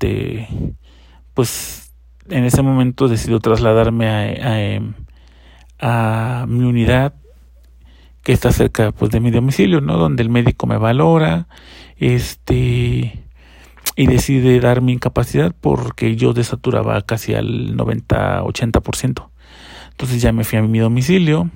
este, pues en ese momento decido trasladarme a, em, a, mi unidad que está cerca pues de mi domicilio, ¿no? Donde el médico me valora, este y decide dar mi incapacidad porque yo desaturaba casi al 90-80%. Entonces ya me fui a mi domicilio,